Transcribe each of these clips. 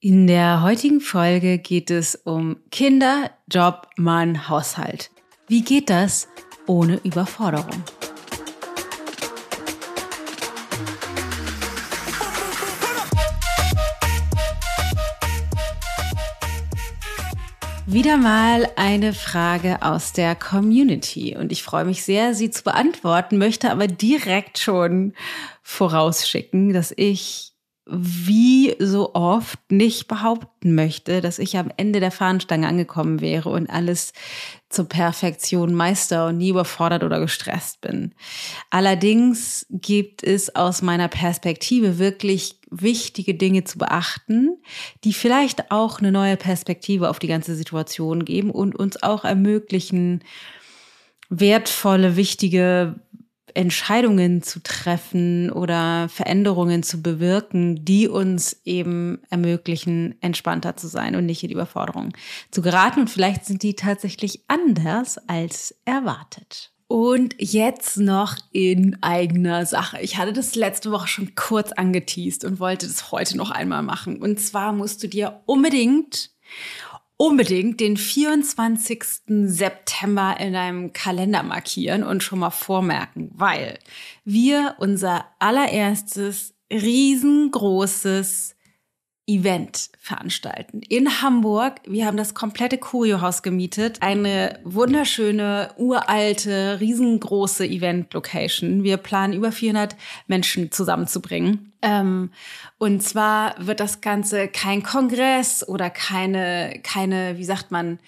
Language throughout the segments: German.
In der heutigen Folge geht es um Kinder, Job, Mann, Haushalt. Wie geht das ohne Überforderung? Wieder mal eine Frage aus der Community und ich freue mich sehr, sie zu beantworten, möchte aber direkt schon vorausschicken, dass ich wie so oft nicht behaupten möchte, dass ich am Ende der Fahnenstange angekommen wäre und alles zur Perfektion meister und nie überfordert oder gestresst bin. Allerdings gibt es aus meiner Perspektive wirklich wichtige Dinge zu beachten, die vielleicht auch eine neue Perspektive auf die ganze Situation geben und uns auch ermöglichen, wertvolle, wichtige Entscheidungen zu treffen oder Veränderungen zu bewirken, die uns eben ermöglichen, entspannter zu sein und nicht in die Überforderung zu geraten. Und vielleicht sind die tatsächlich anders als erwartet. Und jetzt noch in eigener Sache. Ich hatte das letzte Woche schon kurz angeteased und wollte das heute noch einmal machen. Und zwar musst du dir unbedingt unbedingt den 24. September in deinem Kalender markieren und schon mal vormerken, weil wir unser allererstes riesengroßes Event veranstalten in Hamburg. Wir haben das komplette Curiohaus gemietet. Eine wunderschöne, uralte, riesengroße Event-Location. Wir planen über 400 Menschen zusammenzubringen. Ähm, und zwar wird das Ganze kein Kongress oder keine, keine, wie sagt man,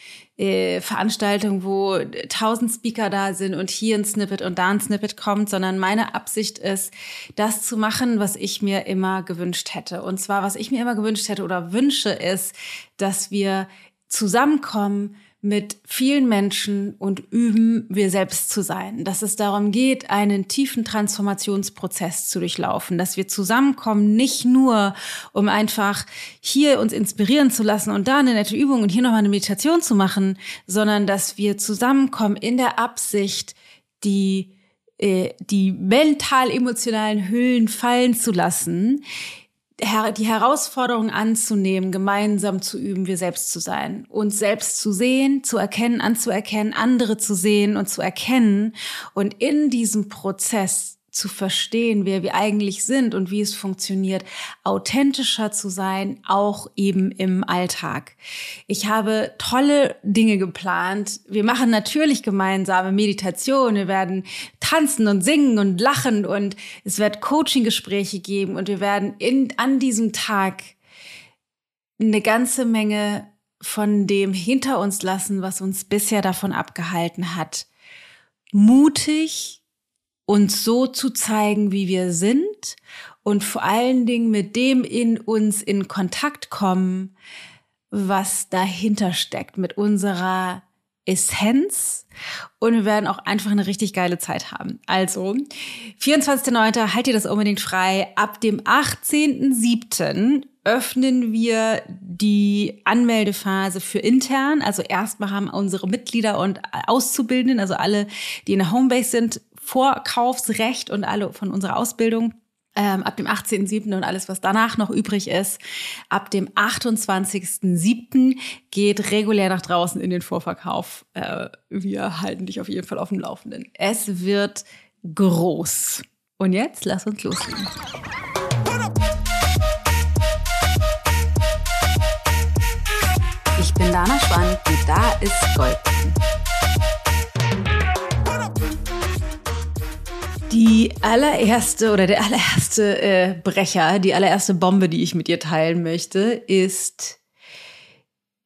äh, Veranstaltung, wo tausend Speaker da sind und hier ein Snippet und da ein Snippet kommt, sondern meine Absicht ist, das zu machen, was ich mir immer gewünscht hätte. Und zwar, was ich mir immer gewünscht hätte oder wünsche, ist, dass wir zusammenkommen, mit vielen Menschen und üben, wir selbst zu sein. Dass es darum geht, einen tiefen Transformationsprozess zu durchlaufen, dass wir zusammenkommen, nicht nur, um einfach hier uns inspirieren zu lassen und da eine nette Übung und hier nochmal eine Meditation zu machen, sondern dass wir zusammenkommen in der Absicht, die äh, die mental-emotionalen Hüllen fallen zu lassen, die Herausforderung anzunehmen, gemeinsam zu üben, wir selbst zu sein, uns selbst zu sehen, zu erkennen, anzuerkennen, andere zu sehen und zu erkennen und in diesem Prozess zu verstehen, wer wir eigentlich sind und wie es funktioniert, authentischer zu sein, auch eben im Alltag. Ich habe tolle Dinge geplant. Wir machen natürlich gemeinsame Meditation. Wir werden tanzen und singen und lachen und es wird Coaching-Gespräche geben und wir werden in, an diesem Tag eine ganze Menge von dem hinter uns lassen, was uns bisher davon abgehalten hat, mutig uns so zu zeigen, wie wir sind und vor allen Dingen mit dem in uns in Kontakt kommen, was dahinter steckt, mit unserer Essenz und wir werden auch einfach eine richtig geile Zeit haben. Also, 24.09. halt ihr das unbedingt frei. Ab dem 18.07. öffnen wir die Anmeldephase für intern. Also erstmal haben unsere Mitglieder und Auszubildenden, also alle, die in der Homebase sind, Vorkaufsrecht und alle von unserer Ausbildung. Ähm, ab dem 18.07. und alles, was danach noch übrig ist. Ab dem 28.07. geht regulär nach draußen in den Vorverkauf. Äh, wir halten dich auf jeden Fall auf dem Laufenden. Es wird groß. Und jetzt lass uns loslegen. Ich bin Dana Schwand und da ist Gold. Die allererste oder der allererste äh, Brecher, die allererste Bombe, die ich mit dir teilen möchte, ist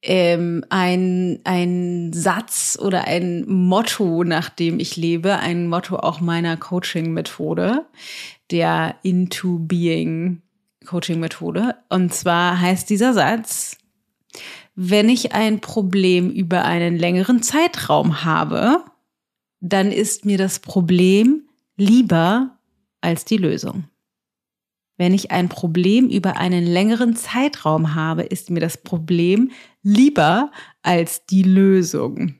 ähm, ein, ein Satz oder ein Motto, nach dem ich lebe, ein Motto auch meiner Coaching-Methode, der Into Being Coaching-Methode. Und zwar heißt dieser Satz, wenn ich ein Problem über einen längeren Zeitraum habe, dann ist mir das Problem lieber als die Lösung. Wenn ich ein Problem über einen längeren Zeitraum habe, ist mir das Problem lieber als die Lösung.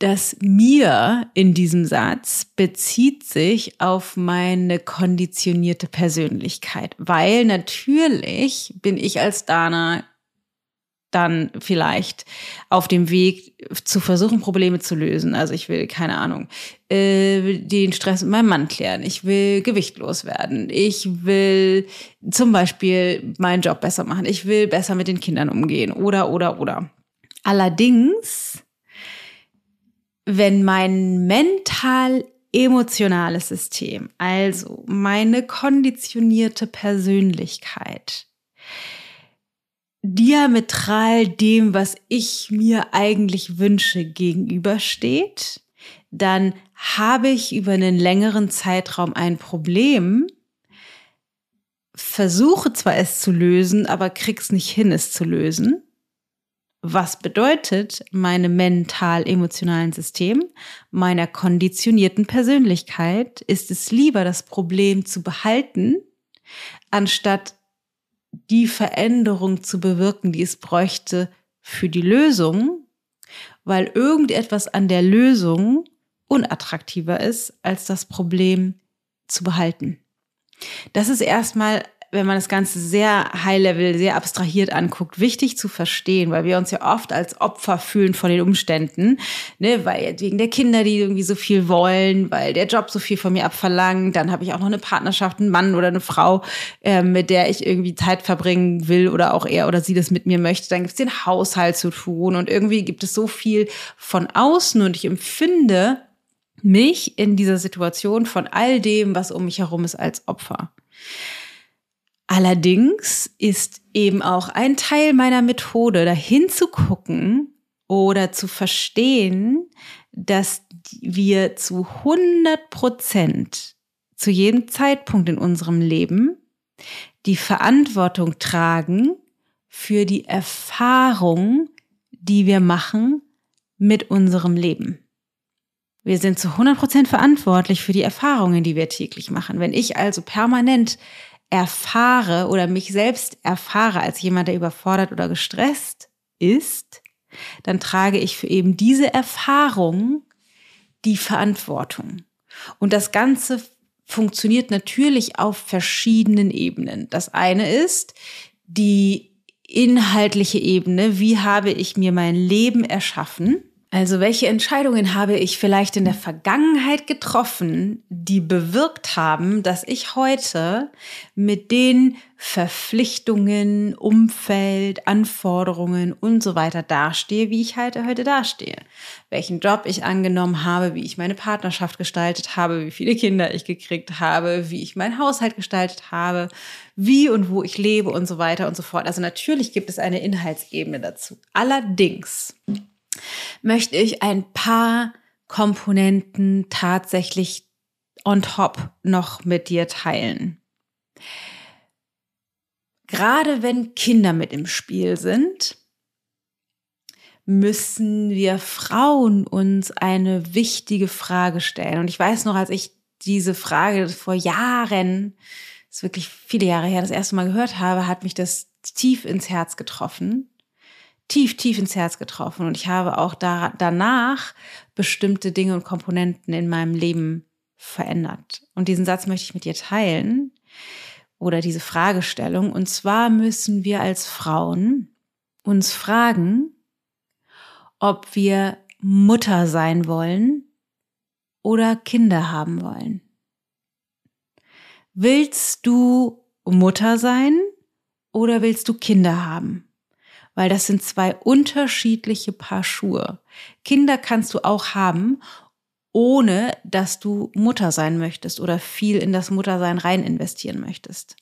das mir in diesem Satz bezieht sich auf meine konditionierte Persönlichkeit, weil natürlich bin ich als Dana dann vielleicht auf dem Weg zu versuchen, Probleme zu lösen. Also ich will, keine Ahnung, äh, den Stress mit meinem Mann klären. Ich will gewichtlos werden. Ich will zum Beispiel meinen Job besser machen. Ich will besser mit den Kindern umgehen. Oder, oder, oder. Allerdings, wenn mein mental emotionales System, also meine konditionierte Persönlichkeit, diametral dem, was ich mir eigentlich wünsche, gegenübersteht, dann habe ich über einen längeren Zeitraum ein Problem, versuche zwar es zu lösen, aber krieg's nicht hin, es zu lösen. Was bedeutet, meine mental-emotionalen System, meiner konditionierten Persönlichkeit ist es lieber, das Problem zu behalten, anstatt die Veränderung zu bewirken, die es bräuchte für die Lösung, weil irgendetwas an der Lösung unattraktiver ist, als das Problem zu behalten. Das ist erstmal wenn man das Ganze sehr high-level, sehr abstrahiert anguckt, wichtig zu verstehen, weil wir uns ja oft als Opfer fühlen von den Umständen, ne, weil wegen der Kinder, die irgendwie so viel wollen, weil der Job so viel von mir abverlangt, dann habe ich auch noch eine Partnerschaft, einen Mann oder eine Frau, äh, mit der ich irgendwie Zeit verbringen will oder auch er oder sie das mit mir möchte, dann gibt es den Haushalt zu tun und irgendwie gibt es so viel von außen und ich empfinde mich in dieser Situation von all dem, was um mich herum ist, als Opfer. Allerdings ist eben auch ein Teil meiner Methode, dahin zu gucken oder zu verstehen, dass wir zu 100 Prozent zu jedem Zeitpunkt in unserem Leben die Verantwortung tragen für die Erfahrung, die wir machen mit unserem Leben. Wir sind zu 100 Prozent verantwortlich für die Erfahrungen, die wir täglich machen. Wenn ich also permanent erfahre oder mich selbst erfahre als jemand, der überfordert oder gestresst ist, dann trage ich für eben diese Erfahrung die Verantwortung. Und das Ganze funktioniert natürlich auf verschiedenen Ebenen. Das eine ist die inhaltliche Ebene. Wie habe ich mir mein Leben erschaffen? Also welche Entscheidungen habe ich vielleicht in der Vergangenheit getroffen, die bewirkt haben, dass ich heute mit den Verpflichtungen, Umfeld, Anforderungen und so weiter dastehe, wie ich heute, heute dastehe. Welchen Job ich angenommen habe, wie ich meine Partnerschaft gestaltet habe, wie viele Kinder ich gekriegt habe, wie ich meinen Haushalt gestaltet habe, wie und wo ich lebe und so weiter und so fort. Also natürlich gibt es eine Inhaltsebene dazu. Allerdings möchte ich ein paar Komponenten tatsächlich on top noch mit dir teilen. Gerade wenn Kinder mit im Spiel sind, müssen wir Frauen uns eine wichtige Frage stellen. Und ich weiß noch, als ich diese Frage vor Jahren, das ist wirklich viele Jahre her, das erste Mal gehört habe, hat mich das tief ins Herz getroffen tief, tief ins Herz getroffen. Und ich habe auch da, danach bestimmte Dinge und Komponenten in meinem Leben verändert. Und diesen Satz möchte ich mit dir teilen oder diese Fragestellung. Und zwar müssen wir als Frauen uns fragen, ob wir Mutter sein wollen oder Kinder haben wollen. Willst du Mutter sein oder willst du Kinder haben? Weil das sind zwei unterschiedliche Paar Schuhe. Kinder kannst du auch haben, ohne dass du Mutter sein möchtest oder viel in das Muttersein rein investieren möchtest.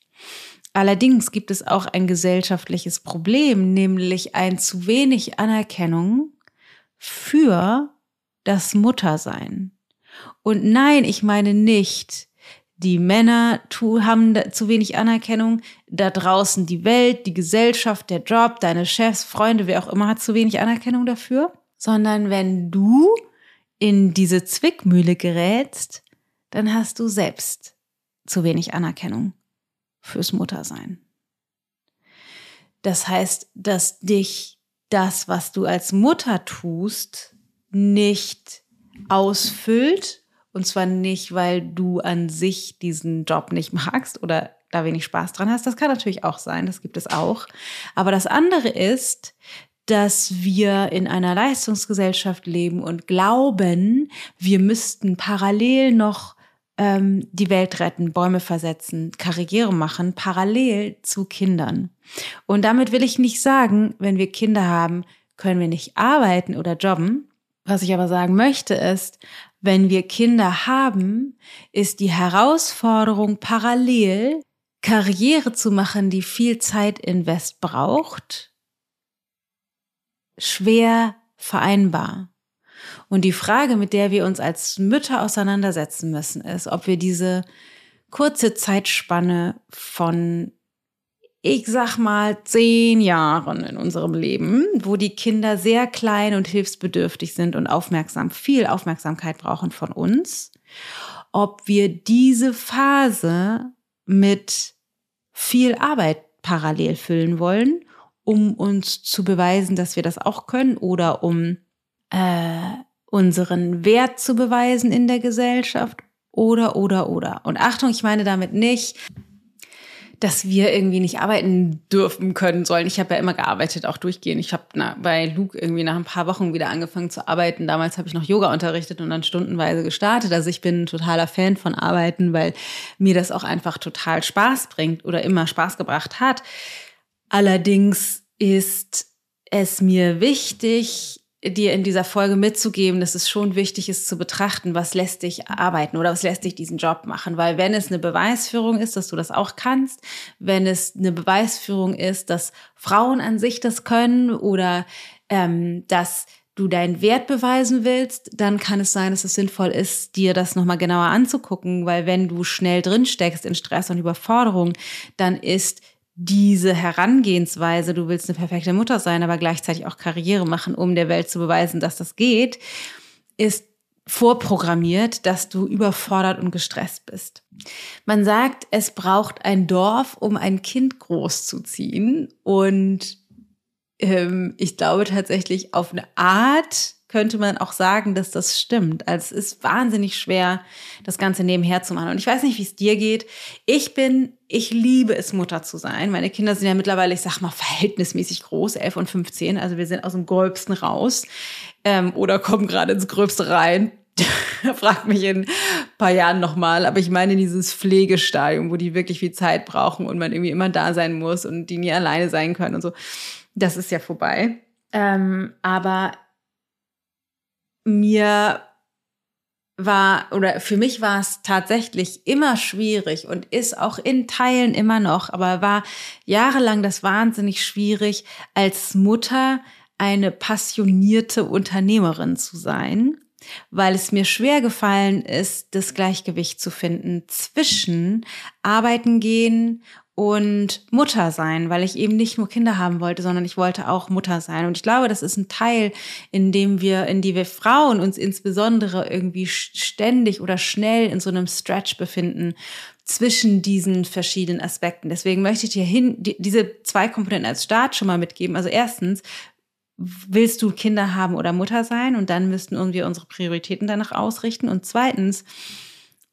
Allerdings gibt es auch ein gesellschaftliches Problem, nämlich ein zu wenig Anerkennung für das Muttersein. Und nein, ich meine nicht, die Männer haben zu wenig Anerkennung. Da draußen die Welt, die Gesellschaft, der Job, deine Chefs, Freunde, wer auch immer hat zu wenig Anerkennung dafür. Sondern wenn du in diese Zwickmühle gerätst, dann hast du selbst zu wenig Anerkennung fürs Muttersein. Das heißt, dass dich das, was du als Mutter tust, nicht ausfüllt. Und zwar nicht, weil du an sich diesen Job nicht magst oder da wenig Spaß dran hast. Das kann natürlich auch sein, das gibt es auch. Aber das andere ist, dass wir in einer Leistungsgesellschaft leben und glauben, wir müssten parallel noch ähm, die Welt retten, Bäume versetzen, Karriere machen, parallel zu Kindern. Und damit will ich nicht sagen, wenn wir Kinder haben, können wir nicht arbeiten oder jobben. Was ich aber sagen möchte ist, wenn wir Kinder haben, ist die Herausforderung parallel Karriere zu machen, die viel Zeit invest braucht, schwer vereinbar. Und die Frage, mit der wir uns als Mütter auseinandersetzen müssen, ist, ob wir diese kurze Zeitspanne von, ich sag mal, zehn Jahren in unserem Leben, wo die Kinder sehr klein und hilfsbedürftig sind und aufmerksam, viel Aufmerksamkeit brauchen von uns, ob wir diese Phase mit viel Arbeit parallel füllen wollen, um uns zu beweisen, dass wir das auch können oder um äh, unseren Wert zu beweisen in der Gesellschaft oder, oder, oder. Und Achtung, ich meine damit nicht, dass wir irgendwie nicht arbeiten dürfen können sollen. Ich habe ja immer gearbeitet, auch durchgehend. Ich habe bei Luke irgendwie nach ein paar Wochen wieder angefangen zu arbeiten. Damals habe ich noch Yoga unterrichtet und dann stundenweise gestartet. Also ich bin ein totaler Fan von Arbeiten, weil mir das auch einfach total Spaß bringt oder immer Spaß gebracht hat. Allerdings ist es mir wichtig, dir in dieser Folge mitzugeben, dass es schon wichtig ist zu betrachten, was lässt dich arbeiten oder was lässt dich diesen Job machen. Weil wenn es eine Beweisführung ist, dass du das auch kannst, wenn es eine Beweisführung ist, dass Frauen an sich das können oder ähm, dass du deinen Wert beweisen willst, dann kann es sein, dass es sinnvoll ist, dir das nochmal genauer anzugucken, weil wenn du schnell drin steckst in Stress und Überforderung, dann ist diese Herangehensweise, du willst eine perfekte Mutter sein, aber gleichzeitig auch Karriere machen, um der Welt zu beweisen, dass das geht, ist vorprogrammiert, dass du überfordert und gestresst bist. Man sagt, es braucht ein Dorf, um ein Kind großzuziehen. Und ähm, ich glaube tatsächlich auf eine Art könnte man auch sagen, dass das stimmt. Also es ist wahnsinnig schwer, das Ganze nebenher zu machen. Und ich weiß nicht, wie es dir geht. Ich bin, ich liebe es, Mutter zu sein. Meine Kinder sind ja mittlerweile, ich sag mal, verhältnismäßig groß, 11 und 15. Also wir sind aus dem Gröbsten raus ähm, oder kommen gerade ins Gröbste rein. Fragt mich in ein paar Jahren nochmal. Aber ich meine dieses Pflegestadium, wo die wirklich viel Zeit brauchen und man irgendwie immer da sein muss und die nie alleine sein können und so. Das ist ja vorbei. Ähm, aber mir war oder für mich war es tatsächlich immer schwierig und ist auch in Teilen immer noch, aber war jahrelang das wahnsinnig schwierig, als Mutter eine passionierte Unternehmerin zu sein, weil es mir schwer gefallen ist, das Gleichgewicht zu finden zwischen arbeiten gehen und Mutter sein, weil ich eben nicht nur Kinder haben wollte, sondern ich wollte auch Mutter sein. Und ich glaube, das ist ein Teil, in dem wir, in die wir Frauen uns insbesondere irgendwie ständig oder schnell in so einem Stretch befinden zwischen diesen verschiedenen Aspekten. Deswegen möchte ich dir hin, die, diese zwei Komponenten als Start schon mal mitgeben. Also erstens, willst du Kinder haben oder Mutter sein? Und dann müssten wir unsere Prioritäten danach ausrichten. Und zweitens,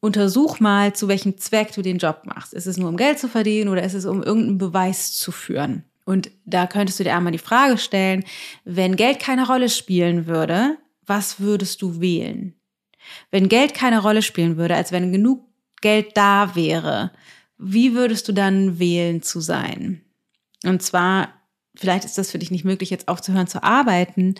untersuch mal, zu welchem Zweck du den Job machst. Ist es nur um Geld zu verdienen oder ist es um irgendeinen Beweis zu führen? Und da könntest du dir einmal die Frage stellen, wenn Geld keine Rolle spielen würde, was würdest du wählen? Wenn Geld keine Rolle spielen würde, als wenn genug Geld da wäre, wie würdest du dann wählen zu sein? Und zwar vielleicht ist das für dich nicht möglich, jetzt aufzuhören zu arbeiten,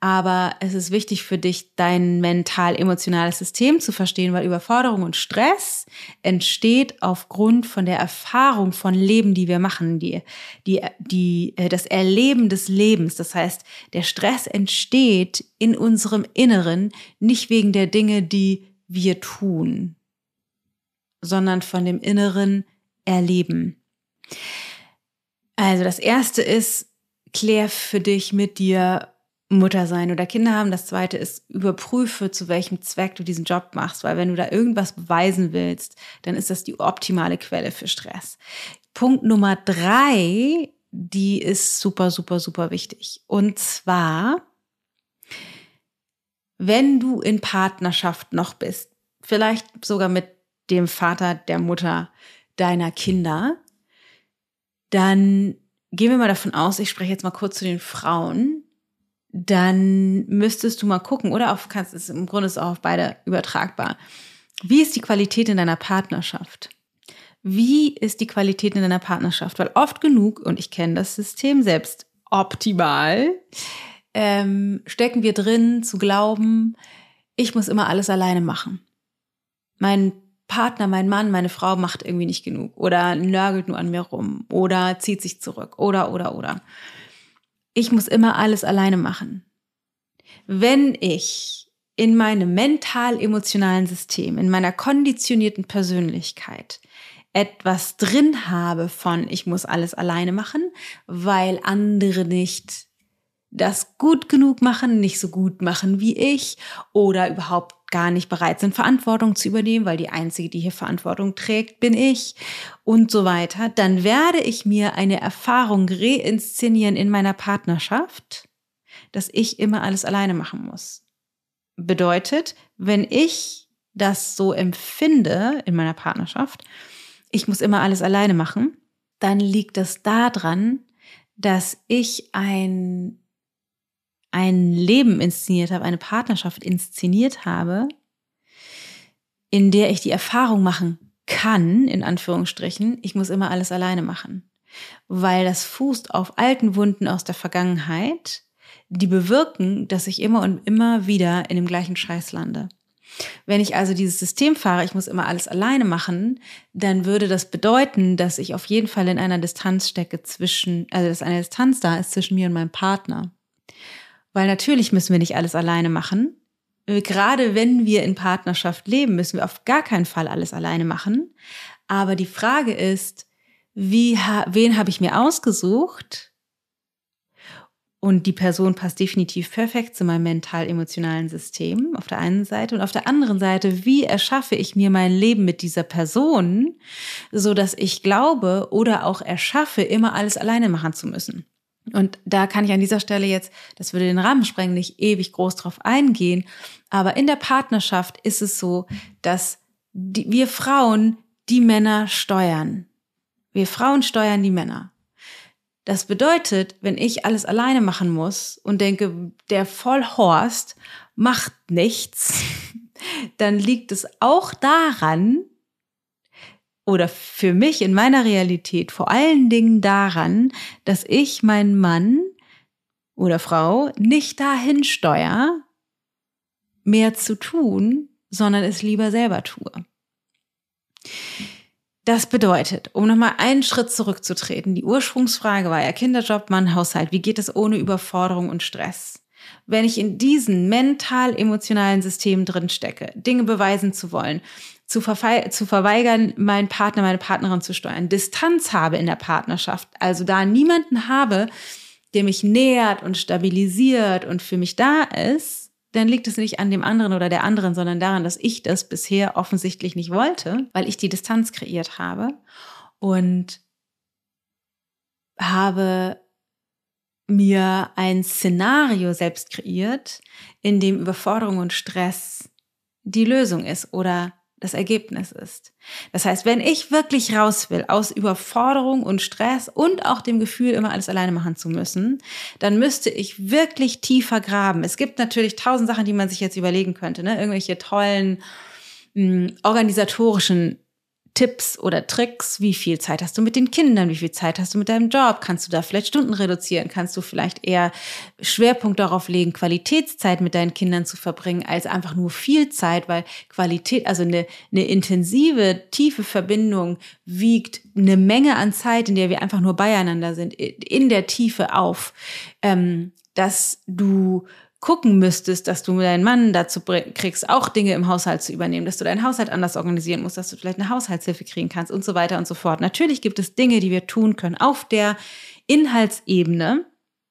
aber es ist wichtig für dich, dein mental-emotionales System zu verstehen, weil Überforderung und Stress entsteht aufgrund von der Erfahrung von Leben, die wir machen, die, die, die, äh, das Erleben des Lebens. Das heißt, der Stress entsteht in unserem Inneren nicht wegen der Dinge, die wir tun, sondern von dem inneren Erleben. Also das erste ist, klär für dich mit dir Mutter sein oder Kinder haben. Das zweite ist, überprüfe, zu welchem Zweck du diesen Job machst, weil wenn du da irgendwas beweisen willst, dann ist das die optimale Quelle für Stress. Punkt Nummer drei, die ist super, super, super wichtig. Und zwar, wenn du in Partnerschaft noch bist, vielleicht sogar mit dem Vater, der Mutter deiner Kinder, dann gehen wir mal davon aus, ich spreche jetzt mal kurz zu den Frauen, dann müsstest du mal gucken, oder auf, kannst es im Grunde ist auch auf beide übertragbar. Wie ist die Qualität in deiner Partnerschaft? Wie ist die Qualität in deiner Partnerschaft? Weil oft genug, und ich kenne das System selbst optimal, ähm, stecken wir drin zu glauben, ich muss immer alles alleine machen. Mein Partner, mein Mann, meine Frau macht irgendwie nicht genug oder nörgelt nur an mir rum oder zieht sich zurück oder, oder, oder. Ich muss immer alles alleine machen. Wenn ich in meinem mental-emotionalen System, in meiner konditionierten Persönlichkeit etwas drin habe von, ich muss alles alleine machen, weil andere nicht das gut genug machen, nicht so gut machen wie ich oder überhaupt gar nicht bereit sind, Verantwortung zu übernehmen, weil die Einzige, die hier Verantwortung trägt, bin ich und so weiter, dann werde ich mir eine Erfahrung reinszenieren in meiner Partnerschaft, dass ich immer alles alleine machen muss. Bedeutet, wenn ich das so empfinde in meiner Partnerschaft, ich muss immer alles alleine machen, dann liegt das daran, dass ich ein ein Leben inszeniert habe, eine Partnerschaft inszeniert habe, in der ich die Erfahrung machen kann, in Anführungsstrichen, ich muss immer alles alleine machen. Weil das fußt auf alten Wunden aus der Vergangenheit, die bewirken, dass ich immer und immer wieder in dem gleichen Scheiß lande. Wenn ich also dieses System fahre, ich muss immer alles alleine machen, dann würde das bedeuten, dass ich auf jeden Fall in einer Distanz stecke zwischen, also dass eine Distanz da ist zwischen mir und meinem Partner. Weil natürlich müssen wir nicht alles alleine machen. Äh, gerade wenn wir in Partnerschaft leben, müssen wir auf gar keinen Fall alles alleine machen. Aber die Frage ist, wie, wen habe ich mir ausgesucht? Und die Person passt definitiv perfekt zu meinem mental-emotionalen System auf der einen Seite. Und auf der anderen Seite, wie erschaffe ich mir mein Leben mit dieser Person, so dass ich glaube oder auch erschaffe, immer alles alleine machen zu müssen? Und da kann ich an dieser Stelle jetzt, das würde den Rahmen sprengen, nicht ewig groß drauf eingehen. Aber in der Partnerschaft ist es so, dass die, wir Frauen die Männer steuern. Wir Frauen steuern die Männer. Das bedeutet, wenn ich alles alleine machen muss und denke, der Vollhorst macht nichts, dann liegt es auch daran, oder für mich in meiner Realität vor allen Dingen daran, dass ich meinen Mann oder Frau nicht dahin steuere, mehr zu tun, sondern es lieber selber tue. Das bedeutet, um nochmal einen Schritt zurückzutreten, die Ursprungsfrage war ja Kinderjob, Mann, Haushalt. Wie geht es ohne Überforderung und Stress? Wenn ich in diesen mental-emotionalen Systemen drin stecke, Dinge beweisen zu wollen, zu, zu verweigern, meinen Partner, meine Partnerin zu steuern, Distanz habe in der Partnerschaft, also da niemanden habe, der mich nährt und stabilisiert und für mich da ist, dann liegt es nicht an dem anderen oder der anderen, sondern daran, dass ich das bisher offensichtlich nicht wollte, weil ich die Distanz kreiert habe und habe mir ein Szenario selbst kreiert, in dem Überforderung und Stress die Lösung ist oder das Ergebnis ist. Das heißt, wenn ich wirklich raus will aus Überforderung und Stress und auch dem Gefühl, immer alles alleine machen zu müssen, dann müsste ich wirklich tiefer graben. Es gibt natürlich tausend Sachen, die man sich jetzt überlegen könnte, ne? irgendwelche tollen mh, hm, organisatorischen Tipps oder Tricks? Wie viel Zeit hast du mit den Kindern? Wie viel Zeit hast du mit deinem Job? Kannst du da vielleicht Stunden reduzieren? Kannst du vielleicht eher Schwerpunkt darauf legen, Qualitätszeit mit deinen Kindern zu verbringen, als einfach nur viel Zeit, weil Qualität, also eine, eine intensive, tiefe Verbindung wiegt eine Menge an Zeit, in der wir einfach nur beieinander sind, in der Tiefe auf, ähm, dass du gucken müsstest, dass du deinen Mann dazu kriegst, auch Dinge im Haushalt zu übernehmen, dass du deinen Haushalt anders organisieren musst, dass du vielleicht eine Haushaltshilfe kriegen kannst und so weiter und so fort. Natürlich gibt es Dinge, die wir tun können auf der Inhaltsebene,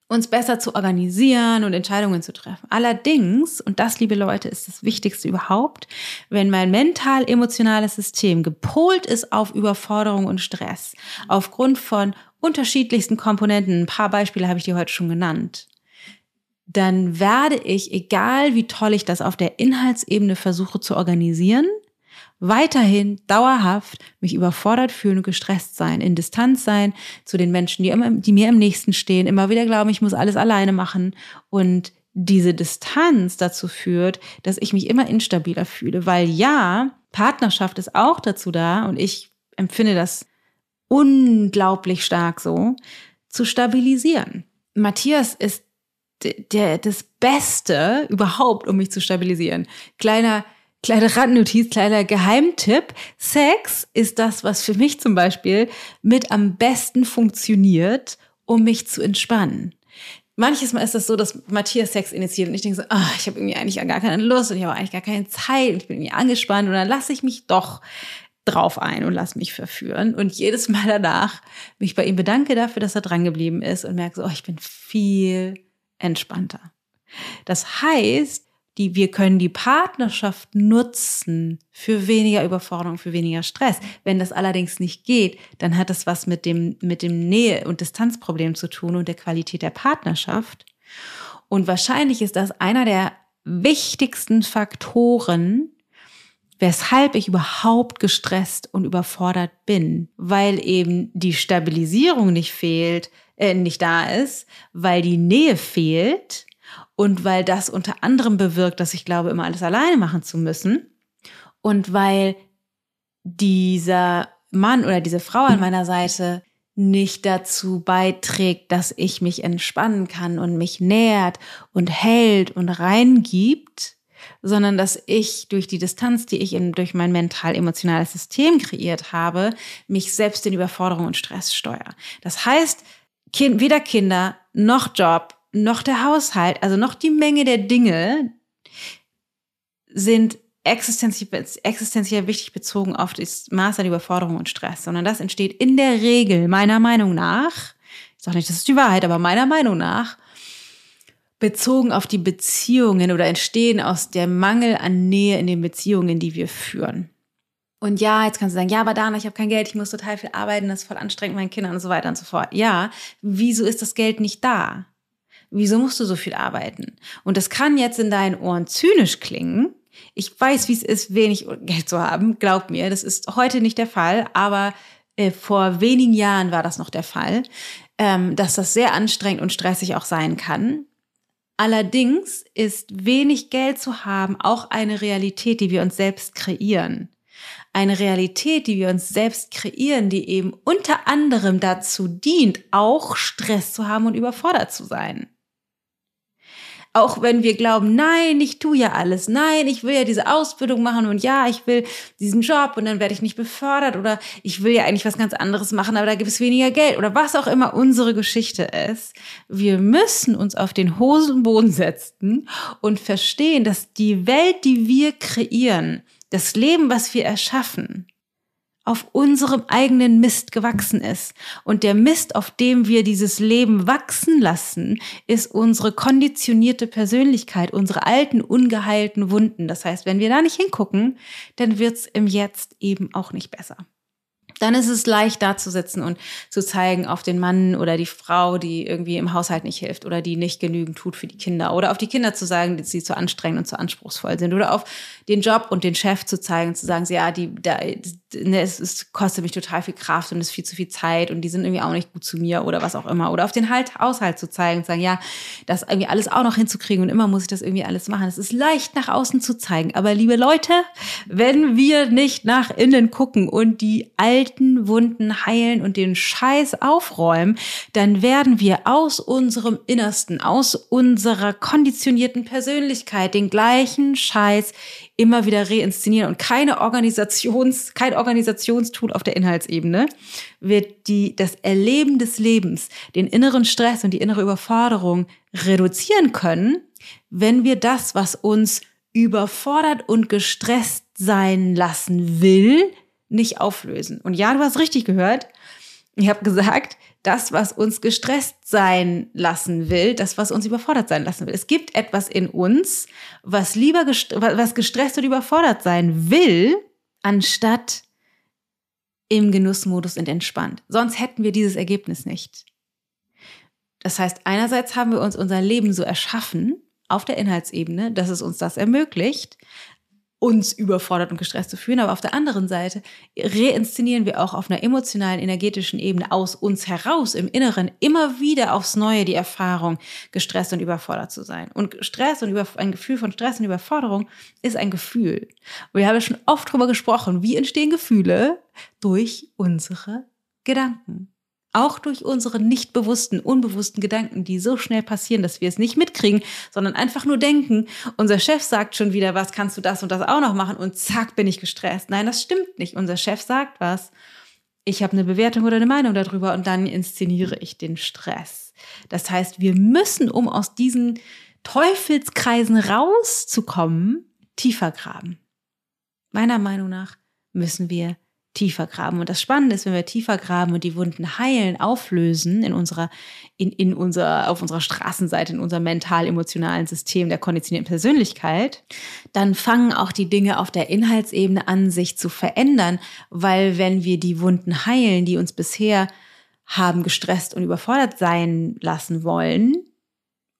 uns besser zu organisieren und Entscheidungen zu treffen. Allerdings, und das, liebe Leute, ist das Wichtigste überhaupt, wenn mein mental-emotionales System gepolt ist auf Überforderung und Stress, aufgrund von unterschiedlichsten Komponenten, ein paar Beispiele habe ich dir heute schon genannt, dann werde ich, egal wie toll ich das auf der Inhaltsebene versuche zu organisieren, weiterhin dauerhaft mich überfordert fühlen und gestresst sein, in Distanz sein zu den Menschen, die, immer, die mir im nächsten stehen, immer wieder glauben, ich muss alles alleine machen und diese Distanz dazu führt, dass ich mich immer instabiler fühle, weil ja, Partnerschaft ist auch dazu da und ich empfinde das unglaublich stark so, zu stabilisieren. Matthias ist der, das Beste überhaupt, um mich zu stabilisieren. Kleiner, kleine Randnotiz, kleiner Geheimtipp. Sex ist das, was für mich zum Beispiel mit am besten funktioniert, um mich zu entspannen. Manches Mal ist das so, dass Matthias Sex initiiert und ich denke so, ah, ich habe irgendwie eigentlich gar keine Lust und ich habe eigentlich gar keine Zeit und ich bin irgendwie angespannt und dann lasse ich mich doch drauf ein und lasse mich verführen. Und jedes Mal danach mich bei ihm bedanke dafür, dass er dran geblieben ist und merke so, oh, ich bin viel entspannter. Das heißt, die, wir können die Partnerschaft nutzen für weniger Überforderung, für weniger Stress. Wenn das allerdings nicht geht, dann hat das was mit dem, mit dem Nähe- und Distanzproblem zu tun und der Qualität der Partnerschaft. Und wahrscheinlich ist das einer der wichtigsten Faktoren, weshalb ich überhaupt gestresst und überfordert bin, weil eben die Stabilisierung nicht fehlt, äh, nicht da ist, weil die Nähe fehlt und weil das unter anderem bewirkt, dass ich glaube, immer alles alleine machen zu müssen und weil dieser Mann oder diese Frau an meiner Seite nicht dazu beiträgt, dass ich mich entspannen kann und mich nährt und hält und reingibt, sondern dass ich durch die Distanz, die ich in, durch mein mental-emotionales System kreiert habe, mich selbst in Überforderung und Stress steuere. Das heißt, kind, weder Kinder noch Job noch der Haushalt, also noch die Menge der Dinge sind existenziell, existenziell wichtig bezogen auf das Maß an Überforderung und Stress, sondern das entsteht in der Regel meiner Meinung nach, ich sage nicht, das ist die Wahrheit, aber meiner Meinung nach bezogen auf die Beziehungen oder entstehen aus der Mangel an Nähe in den Beziehungen, die wir führen. Und ja, jetzt kannst du sagen, ja, aber Dana, ich habe kein Geld, ich muss total viel arbeiten, das ist voll anstrengend, meinen Kindern und so weiter und so fort. Ja, wieso ist das Geld nicht da? Wieso musst du so viel arbeiten? Und das kann jetzt in deinen Ohren zynisch klingen. Ich weiß, wie es ist, wenig Geld zu haben. Glaub mir, das ist heute nicht der Fall, aber äh, vor wenigen Jahren war das noch der Fall, ähm, dass das sehr anstrengend und stressig auch sein kann. Allerdings ist wenig Geld zu haben auch eine Realität, die wir uns selbst kreieren. Eine Realität, die wir uns selbst kreieren, die eben unter anderem dazu dient, auch Stress zu haben und überfordert zu sein. Auch wenn wir glauben, nein, ich tue ja alles, nein, ich will ja diese Ausbildung machen und ja, ich will diesen Job und dann werde ich nicht befördert oder ich will ja eigentlich was ganz anderes machen, aber da gibt es weniger Geld oder was auch immer unsere Geschichte ist. Wir müssen uns auf den Hosenboden setzen und verstehen, dass die Welt, die wir kreieren, das Leben, was wir erschaffen, auf unserem eigenen Mist gewachsen ist. Und der Mist, auf dem wir dieses Leben wachsen lassen, ist unsere konditionierte Persönlichkeit, unsere alten, ungeheilten Wunden. Das heißt, wenn wir da nicht hingucken, dann wird's im Jetzt eben auch nicht besser dann ist es leicht da zu sitzen und zu zeigen auf den Mann oder die Frau, die irgendwie im Haushalt nicht hilft oder die nicht genügend tut für die Kinder oder auf die Kinder zu sagen, dass sie zu anstrengend und zu anspruchsvoll sind oder auf den Job und den Chef zu zeigen, zu sagen, ja, die, da, ne, es, es kostet mich total viel Kraft und es ist viel zu viel Zeit und die sind irgendwie auch nicht gut zu mir oder was auch immer oder auf den halt Haushalt zu zeigen und sagen, ja, das irgendwie alles auch noch hinzukriegen und immer muss ich das irgendwie alles machen. Es ist leicht nach außen zu zeigen, aber liebe Leute, wenn wir nicht nach innen gucken und die alten alten Wunden heilen und den Scheiß aufräumen, dann werden wir aus unserem Innersten, aus unserer konditionierten Persönlichkeit den gleichen Scheiß immer wieder reinszenieren und keine Organisations, kein Organisationstool auf der Inhaltsebene wird die, das Erleben des Lebens, den inneren Stress und die innere Überforderung reduzieren können, wenn wir das, was uns überfordert und gestresst sein lassen will, nicht auflösen. Und ja, du hast richtig gehört. Ich habe gesagt, das, was uns gestresst sein lassen will, das, was uns überfordert sein lassen will. Es gibt etwas in uns, was lieber gest was gestresst und überfordert sein will, anstatt im Genussmodus und entspannt. Sonst hätten wir dieses Ergebnis nicht. Das heißt, einerseits haben wir uns unser Leben so erschaffen auf der Inhaltsebene, dass es uns das ermöglicht, uns überfordert und gestresst zu fühlen. Aber auf der anderen Seite reinszenieren wir auch auf einer emotionalen, energetischen Ebene aus uns heraus im Inneren immer wieder aufs Neue die Erfahrung, gestresst und überfordert zu sein. Und Stress und ein Gefühl von Stress und Überforderung ist ein Gefühl. wir haben ja schon oft darüber gesprochen, wie entstehen Gefühle durch unsere Gedanken. Auch durch unsere nicht bewussten, unbewussten Gedanken, die so schnell passieren, dass wir es nicht mitkriegen, sondern einfach nur denken, unser Chef sagt schon wieder, was kannst du das und das auch noch machen und zack, bin ich gestresst. Nein, das stimmt nicht. Unser Chef sagt was. Ich habe eine Bewertung oder eine Meinung darüber und dann inszeniere ich den Stress. Das heißt, wir müssen, um aus diesen Teufelskreisen rauszukommen, tiefer graben. Meiner Meinung nach müssen wir tiefer graben. Und das Spannende ist, wenn wir tiefer graben und die Wunden heilen, auflösen in unserer, in, in unserer, auf unserer Straßenseite, in unserem mental-emotionalen System der konditionierten Persönlichkeit, dann fangen auch die Dinge auf der Inhaltsebene an, sich zu verändern, weil wenn wir die Wunden heilen, die uns bisher haben gestresst und überfordert sein lassen wollen,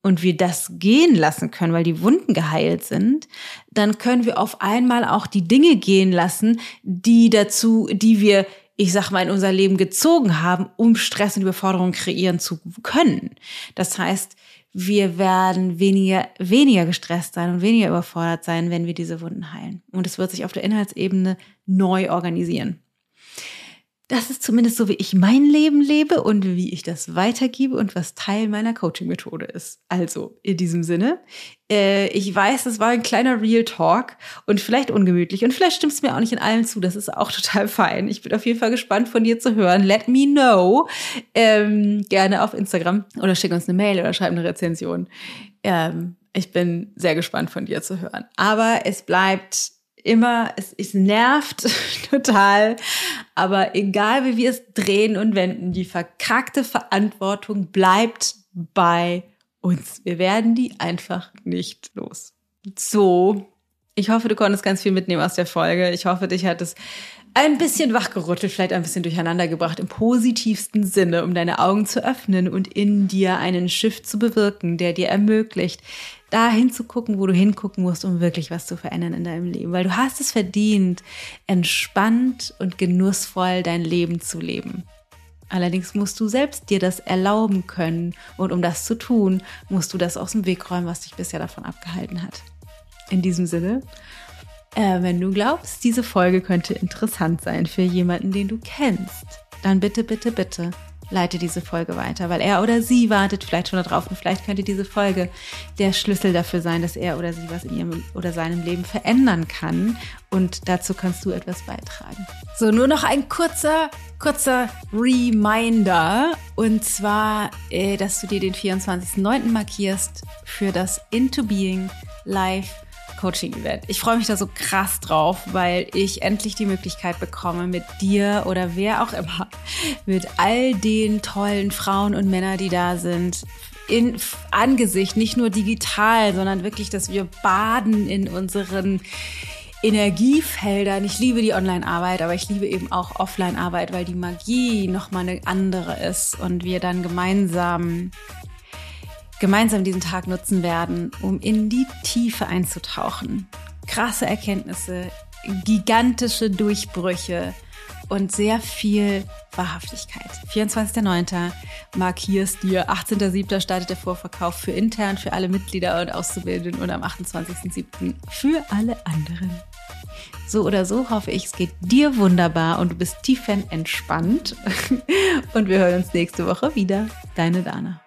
und wir das gehen lassen können, weil die Wunden geheilt sind, dann können wir auf einmal auch die Dinge gehen lassen, die dazu, die wir, ich sag mal, in unser Leben gezogen haben, um Stress und Überforderung kreieren zu können. Das heißt, wir werden weniger, weniger gestresst sein und weniger überfordert sein, wenn wir diese Wunden heilen. Und es wird sich auf der Inhaltsebene neu organisieren das ist zumindest so, wie ich mein Leben lebe und wie ich das weitergebe und was Teil meiner Coaching-Methode ist. Also in diesem Sinne, äh, ich weiß, das war ein kleiner Real Talk und vielleicht ungemütlich und vielleicht stimmt es mir auch nicht in allem zu. Das ist auch total fein. Ich bin auf jeden Fall gespannt von dir zu hören. Let me know. Ähm, gerne auf Instagram oder schick uns eine Mail oder schreib eine Rezension. Ähm, ich bin sehr gespannt von dir zu hören. Aber es bleibt immer, es, es nervt total, aber egal wie wir es drehen und wenden, die verkackte Verantwortung bleibt bei uns. Wir werden die einfach nicht los. So, ich hoffe, du konntest ganz viel mitnehmen aus der Folge. Ich hoffe, dich hat es ein bisschen wachgerüttelt, vielleicht ein bisschen durcheinander gebracht im positivsten Sinne, um deine Augen zu öffnen und in dir einen Shift zu bewirken, der dir ermöglicht, da hinzugucken, wo du hingucken musst, um wirklich was zu verändern in deinem Leben. Weil du hast es verdient, entspannt und genussvoll dein Leben zu leben. Allerdings musst du selbst dir das erlauben können. Und um das zu tun, musst du das aus dem Weg räumen, was dich bisher davon abgehalten hat. In diesem Sinne, äh, wenn du glaubst, diese Folge könnte interessant sein für jemanden, den du kennst, dann bitte, bitte, bitte leite diese Folge weiter, weil er oder sie wartet vielleicht schon darauf und vielleicht könnte diese Folge der Schlüssel dafür sein, dass er oder sie was in ihrem oder seinem Leben verändern kann und dazu kannst du etwas beitragen. So, nur noch ein kurzer, kurzer Reminder und zwar, äh, dass du dir den 24.09. markierst für das Into Being Live Coaching-Event. Ich freue mich da so krass drauf, weil ich endlich die Möglichkeit bekomme, mit dir oder wer auch immer, mit all den tollen Frauen und Männern, die da sind, in Angesicht, nicht nur digital, sondern wirklich, dass wir baden in unseren Energiefeldern. Ich liebe die Online-Arbeit, aber ich liebe eben auch Offline-Arbeit, weil die Magie nochmal eine andere ist und wir dann gemeinsam gemeinsam diesen Tag nutzen werden, um in die Tiefe einzutauchen. Krasse Erkenntnisse, gigantische Durchbrüche und sehr viel Wahrhaftigkeit. 24.09. markierst dir, 18.07. startet der Vorverkauf für intern, für alle Mitglieder und Auszubildenden und am 28.07. für alle anderen. So oder so hoffe ich, es geht dir wunderbar und du bist tiefenentspannt. und wir hören uns nächste Woche wieder. Deine Dana.